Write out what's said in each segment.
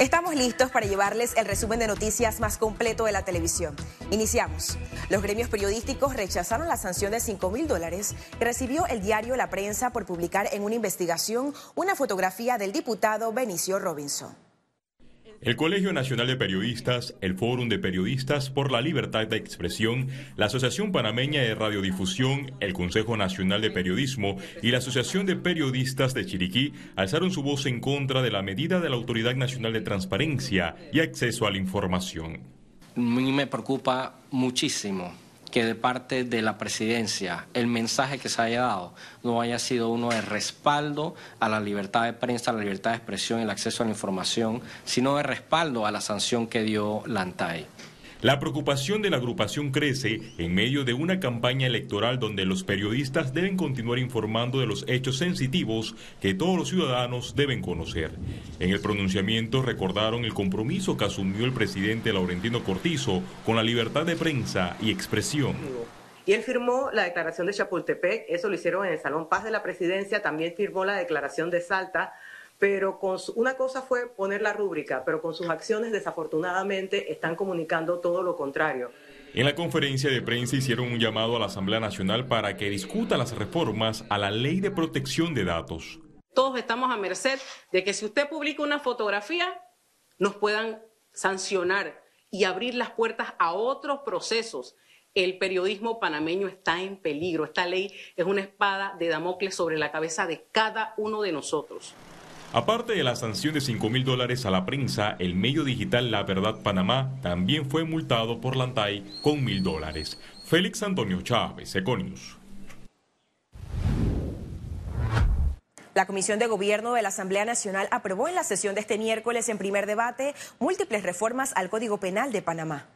Estamos listos para llevarles el resumen de noticias más completo de la televisión. Iniciamos. Los gremios periodísticos rechazaron la sanción de 5 mil dólares que recibió el diario La Prensa por publicar en una investigación una fotografía del diputado Benicio Robinson. El Colegio Nacional de Periodistas, el Fórum de Periodistas por la Libertad de Expresión, la Asociación Panameña de Radiodifusión, el Consejo Nacional de Periodismo y la Asociación de Periodistas de Chiriquí alzaron su voz en contra de la medida de la Autoridad Nacional de Transparencia y Acceso a la Información. A mí me preocupa muchísimo que de parte de la presidencia el mensaje que se haya dado no haya sido uno de respaldo a la libertad de prensa, a la libertad de expresión y el acceso a la información, sino de respaldo a la sanción que dio la ANTAI. La preocupación de la agrupación crece en medio de una campaña electoral donde los periodistas deben continuar informando de los hechos sensitivos que todos los ciudadanos deben conocer. En el pronunciamiento recordaron el compromiso que asumió el presidente Laurentino Cortizo con la libertad de prensa y expresión. Y él firmó la declaración de Chapultepec, eso lo hicieron en el Salón Paz de la Presidencia, también firmó la declaración de Salta, pero con una cosa fue poner la rúbrica, pero con sus acciones desafortunadamente están comunicando todo lo contrario. En la conferencia de prensa hicieron un llamado a la Asamblea Nacional para que discuta las reformas a la Ley de Protección de Datos. Todos estamos a merced de que si usted publica una fotografía, nos puedan sancionar y abrir las puertas a otros procesos. El periodismo panameño está en peligro. Esta ley es una espada de Damocles sobre la cabeza de cada uno de nosotros. Aparte de la sanción de 5 mil dólares a la prensa, el medio digital La Verdad Panamá también fue multado por la ANTAI con mil dólares. Félix Antonio Chávez, Econius. La Comisión de Gobierno de la Asamblea Nacional aprobó en la sesión de este miércoles en primer debate múltiples reformas al Código Penal de Panamá.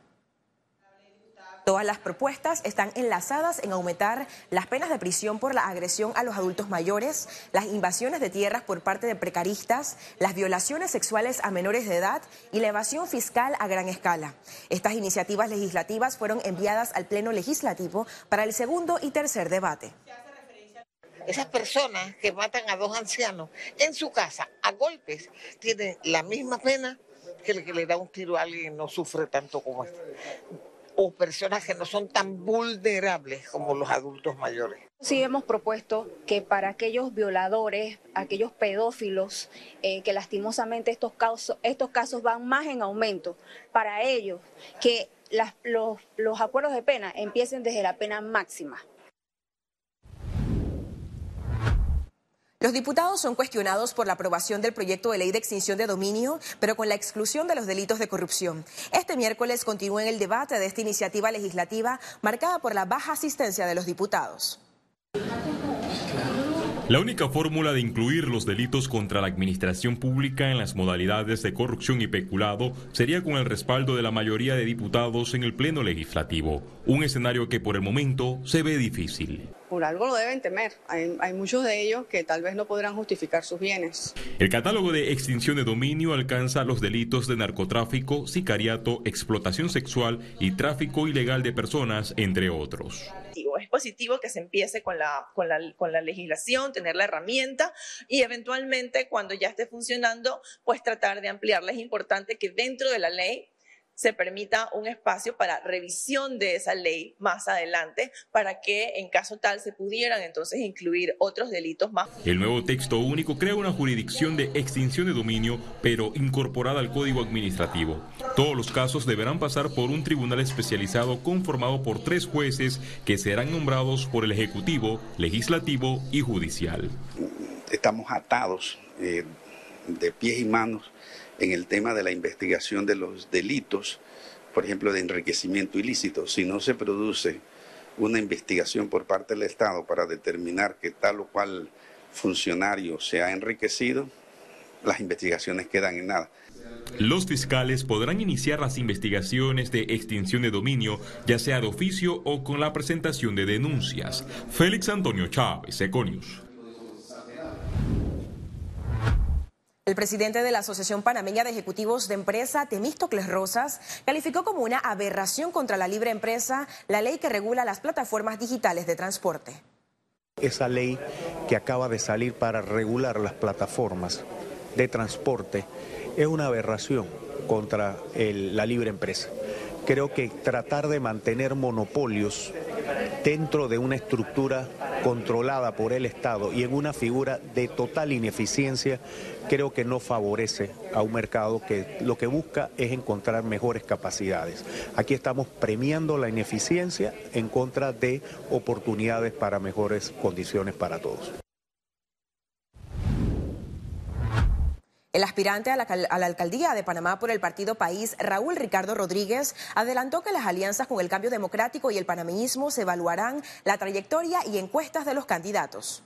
Todas las propuestas están enlazadas en aumentar las penas de prisión por la agresión a los adultos mayores, las invasiones de tierras por parte de precaristas, las violaciones sexuales a menores de edad y la evasión fiscal a gran escala. Estas iniciativas legislativas fueron enviadas al Pleno Legislativo para el segundo y tercer debate. Esas personas que matan a dos ancianos en su casa a golpes tienen la misma pena que el que le da un tiro a alguien y no sufre tanto como este o personas que no son tan vulnerables como los adultos mayores. Sí hemos propuesto que para aquellos violadores, aquellos pedófilos, eh, que lastimosamente estos casos, estos casos van más en aumento, para ellos que los, los acuerdos de pena empiecen desde la pena máxima. Los diputados son cuestionados por la aprobación del proyecto de ley de extinción de dominio, pero con la exclusión de los delitos de corrupción. Este miércoles continúa el debate de esta iniciativa legislativa marcada por la baja asistencia de los diputados. La única fórmula de incluir los delitos contra la administración pública en las modalidades de corrupción y peculado sería con el respaldo de la mayoría de diputados en el Pleno Legislativo, un escenario que por el momento se ve difícil por algo lo deben temer. Hay, muchos de ellos que tal vez no podrán justificar sus bienes. El catálogo de extinción de dominio alcanza los delitos de narcotráfico, sicariato, explotación sexual y tráfico ilegal de personas, entre otros. Es positivo que se empiece con la, con la, con la legislación, tener la herramienta y eventualmente cuando ya esté funcionando, pues tratar de ampliarla. Es importante que dentro de la ley se permita un espacio para revisión de esa ley más adelante para que en caso tal se pudieran entonces incluir otros delitos más. El nuevo texto único crea una jurisdicción de extinción de dominio, pero incorporada al Código Administrativo. Todos los casos deberán pasar por un tribunal especializado conformado por tres jueces que serán nombrados por el Ejecutivo, Legislativo y Judicial. Estamos atados eh, de pies y manos en el tema de la investigación de los delitos, por ejemplo, de enriquecimiento ilícito. Si no se produce una investigación por parte del Estado para determinar que tal o cual funcionario se ha enriquecido, las investigaciones quedan en nada. Los fiscales podrán iniciar las investigaciones de extinción de dominio, ya sea de oficio o con la presentación de denuncias. Félix Antonio Chávez, Econius. El presidente de la Asociación Panameña de Ejecutivos de Empresa, Temístocles Rosas, calificó como una aberración contra la libre empresa la ley que regula las plataformas digitales de transporte. Esa ley que acaba de salir para regular las plataformas de transporte es una aberración contra la libre empresa. Creo que tratar de mantener monopolios dentro de una estructura controlada por el Estado y en una figura de total ineficiencia, creo que no favorece a un mercado que lo que busca es encontrar mejores capacidades. Aquí estamos premiando la ineficiencia en contra de oportunidades para mejores condiciones para todos. El aspirante a la, alcaldía de Panamá por el partido País, Raúl Ricardo Rodríguez, adelantó que las alianzas con el cambio democrático y el panameñismo se evaluarán la trayectoria y encuestas de los candidatos.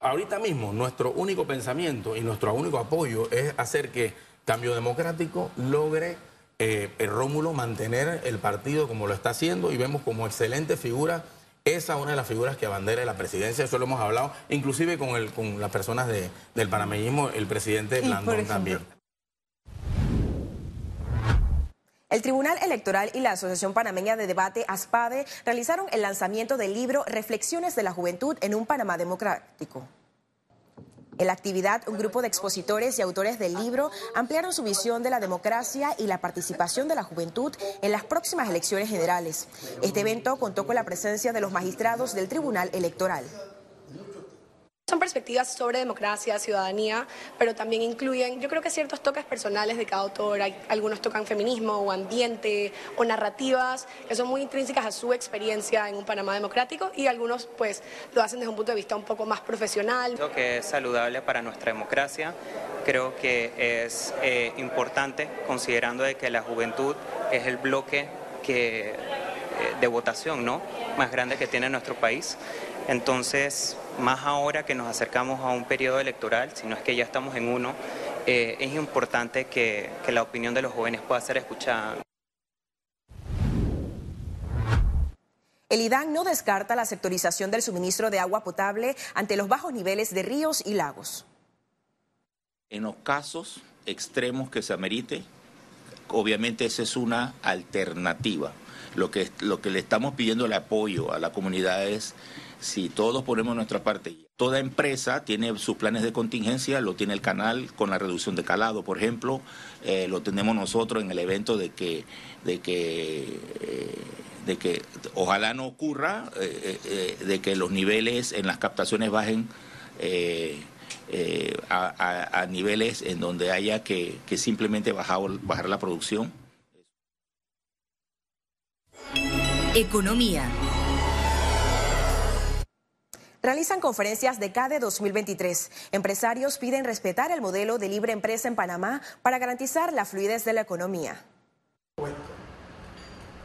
Ahorita mismo nuestro único pensamiento y nuestro único apoyo es hacer que Cambio Democrático logre eh, el Rómulo mantener el partido como lo está haciendo y vemos como excelente figura esa es una de las figuras que abandera la presidencia, eso lo hemos hablado, inclusive con, el, con las personas del panameñismo, el presidente Blandón también. El Tribunal Electoral y la Asociación Panameña de Debate, ASPADE, realizaron el lanzamiento del libro Reflexiones de la Juventud en un Panamá Democrático. En la actividad, un grupo de expositores y autores del libro ampliaron su visión de la democracia y la participación de la juventud en las próximas elecciones generales. Este evento contó con la presencia de los magistrados del Tribunal Electoral. Perspectivas sobre democracia, ciudadanía, pero también incluyen, yo creo que ciertos toques personales de cada autor. Hay, algunos tocan feminismo o ambiente o narrativas que son muy intrínsecas a su experiencia en un Panamá democrático y algunos pues lo hacen desde un punto de vista un poco más profesional. Creo que es saludable para nuestra democracia. Creo que es eh, importante considerando de que la juventud es el bloque que, eh, de votación ¿no? más grande que tiene nuestro país. Entonces, más ahora que nos acercamos a un periodo electoral, si no es que ya estamos en uno, eh, es importante que, que la opinión de los jóvenes pueda ser escuchada. El IDAN no descarta la sectorización del suministro de agua potable ante los bajos niveles de ríos y lagos. En los casos extremos que se amerite, obviamente esa es una alternativa. Lo que, lo que le estamos pidiendo el apoyo a la comunidad es si todos ponemos nuestra parte. Toda empresa tiene sus planes de contingencia, lo tiene el canal con la reducción de calado, por ejemplo, eh, lo tenemos nosotros en el evento de que, de que, eh, de que ojalá no ocurra, eh, de que los niveles en las captaciones bajen. A, niveles en donde haya que, que simplemente bajar, bajar la producción. Economía realizan conferencias de CADE 2023. Empresarios piden respetar el modelo de libre empresa en Panamá para garantizar la fluidez de la economía.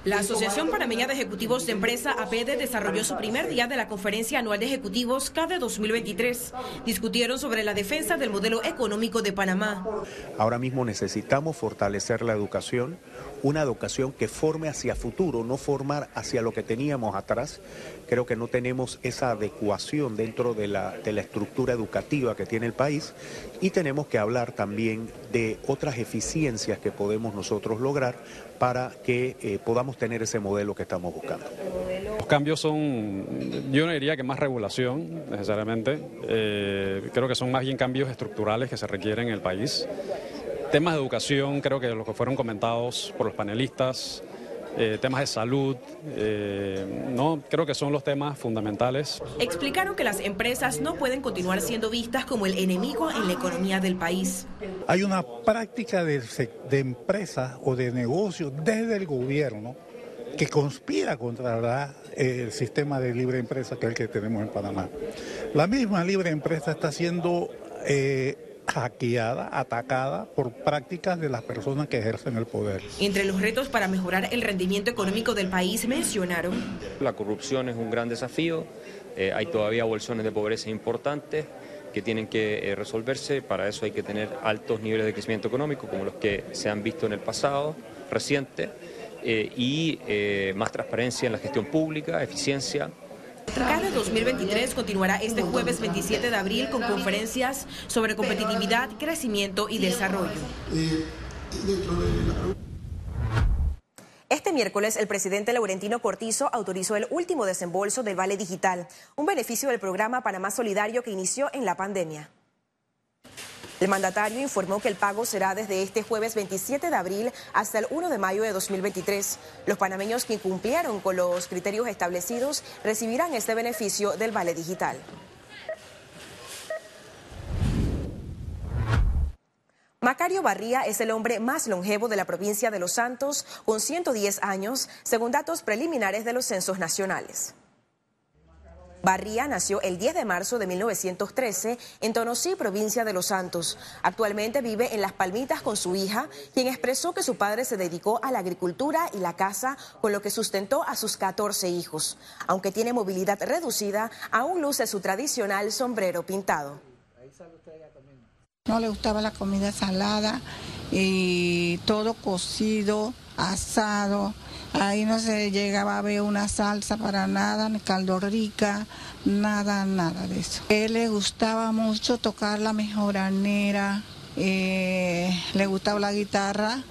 La Asociación Panameña de Ejecutivos de Empresa, APEDE, desarrolló su primer día de la Conferencia Anual de Ejecutivos CADE 2023. Discutieron sobre la defensa del modelo económico de Panamá. Ahora mismo necesitamos fortalecer la educación, una educación que forme hacia futuro, no formar hacia lo que teníamos atrás. Creo que no tenemos esa adecuación dentro de la, estructura educativa que tiene el país y tenemos que hablar también de otras eficiencias que podemos nosotros lograr para que eh, podamos tener ese modelo que estamos buscando. Los cambios son, yo no diría que más regulación necesariamente, eh, creo que son más bien cambios estructurales que se requieren en el país. Temas de educación, creo que los que fueron comentados por los panelistas, eh, temas de salud, eh, no creo que son los temas fundamentales. Explicaron que las empresas no pueden continuar siendo vistas como el enemigo en la economía del país. Hay una práctica de, de empresa o de negocio desde el gobierno que conspira contra el sistema de libre empresa que es el que tenemos en Panamá. La misma libre empresa está siendo eh, hackeada, atacada por prácticas de las personas que ejercen el poder. Entre los retos para mejorar el rendimiento económico del país mencionaron. La corrupción es un gran desafío, eh, hay todavía bolsones de pobreza importantes que tienen que eh, resolverse, para eso hay que tener altos niveles de crecimiento económico como los que se han visto en el pasado reciente eh, y más transparencia en la gestión pública, eficiencia, CADE 2023 continuará este jueves 27 de abril con conferencias sobre competitividad, crecimiento y desarrollo. Este miércoles, el presidente Laurentino Cortizo autorizó el último desembolso del Vale Digital, un beneficio del programa Panamá Solidario que inició en la pandemia. El mandatario informó que el pago será desde este jueves 27 de abril hasta el 1 de mayo de 2023. Los panameños que incumplieron con los criterios establecidos recibirán este beneficio del vale digital. Macario Barría es el hombre más longevo de la provincia de Los Santos, con 110 años, según datos preliminares de los censos nacionales. Barría nació el 10 de marzo de 1913 en Tonosí, provincia de Los Santos. Actualmente vive en Las Palmitas con su hija, quien expresó que su padre se dedicó a la agricultura y la caza, con lo que sustentó a sus 14 hijos. Aunque tiene movilidad reducida, aún luce su tradicional sombrero pintado. No le gustaba la comida salada y todo cocido, asado. Ahí no se llegaba a ver una salsa para nada, ni caldo rica, nada, nada de eso. A él le gustaba mucho tocar la mejoranera, eh, le gustaba la guitarra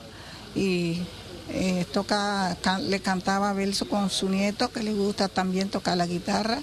y eh, toca, le cantaba verso con su nieto, que le gusta también tocar la guitarra.